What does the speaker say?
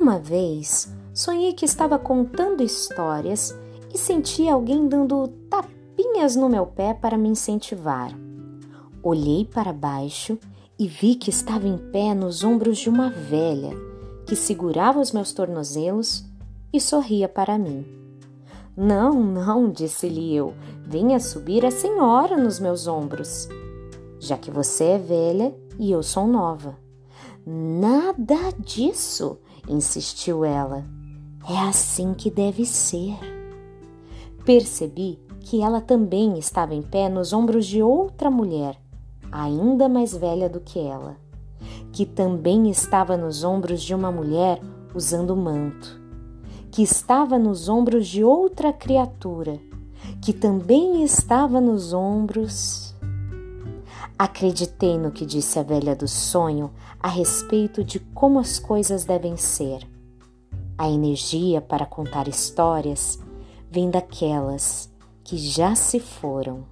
Uma vez sonhei que estava contando histórias e senti alguém dando tapinhas no meu pé para me incentivar. Olhei para baixo e vi que estava em pé nos ombros de uma velha que segurava os meus tornozelos e sorria para mim. Não, não, disse-lhe eu, venha subir a senhora nos meus ombros, já que você é velha e eu sou nova. Nada disso, insistiu ela. É assim que deve ser. Percebi que ela também estava em pé nos ombros de outra mulher, ainda mais velha do que ela, que também estava nos ombros de uma mulher usando manto, que estava nos ombros de outra criatura, que também estava nos ombros. Acreditei no que disse a velha do sonho a respeito de como as coisas devem ser. A energia para contar histórias vem daquelas que já se foram.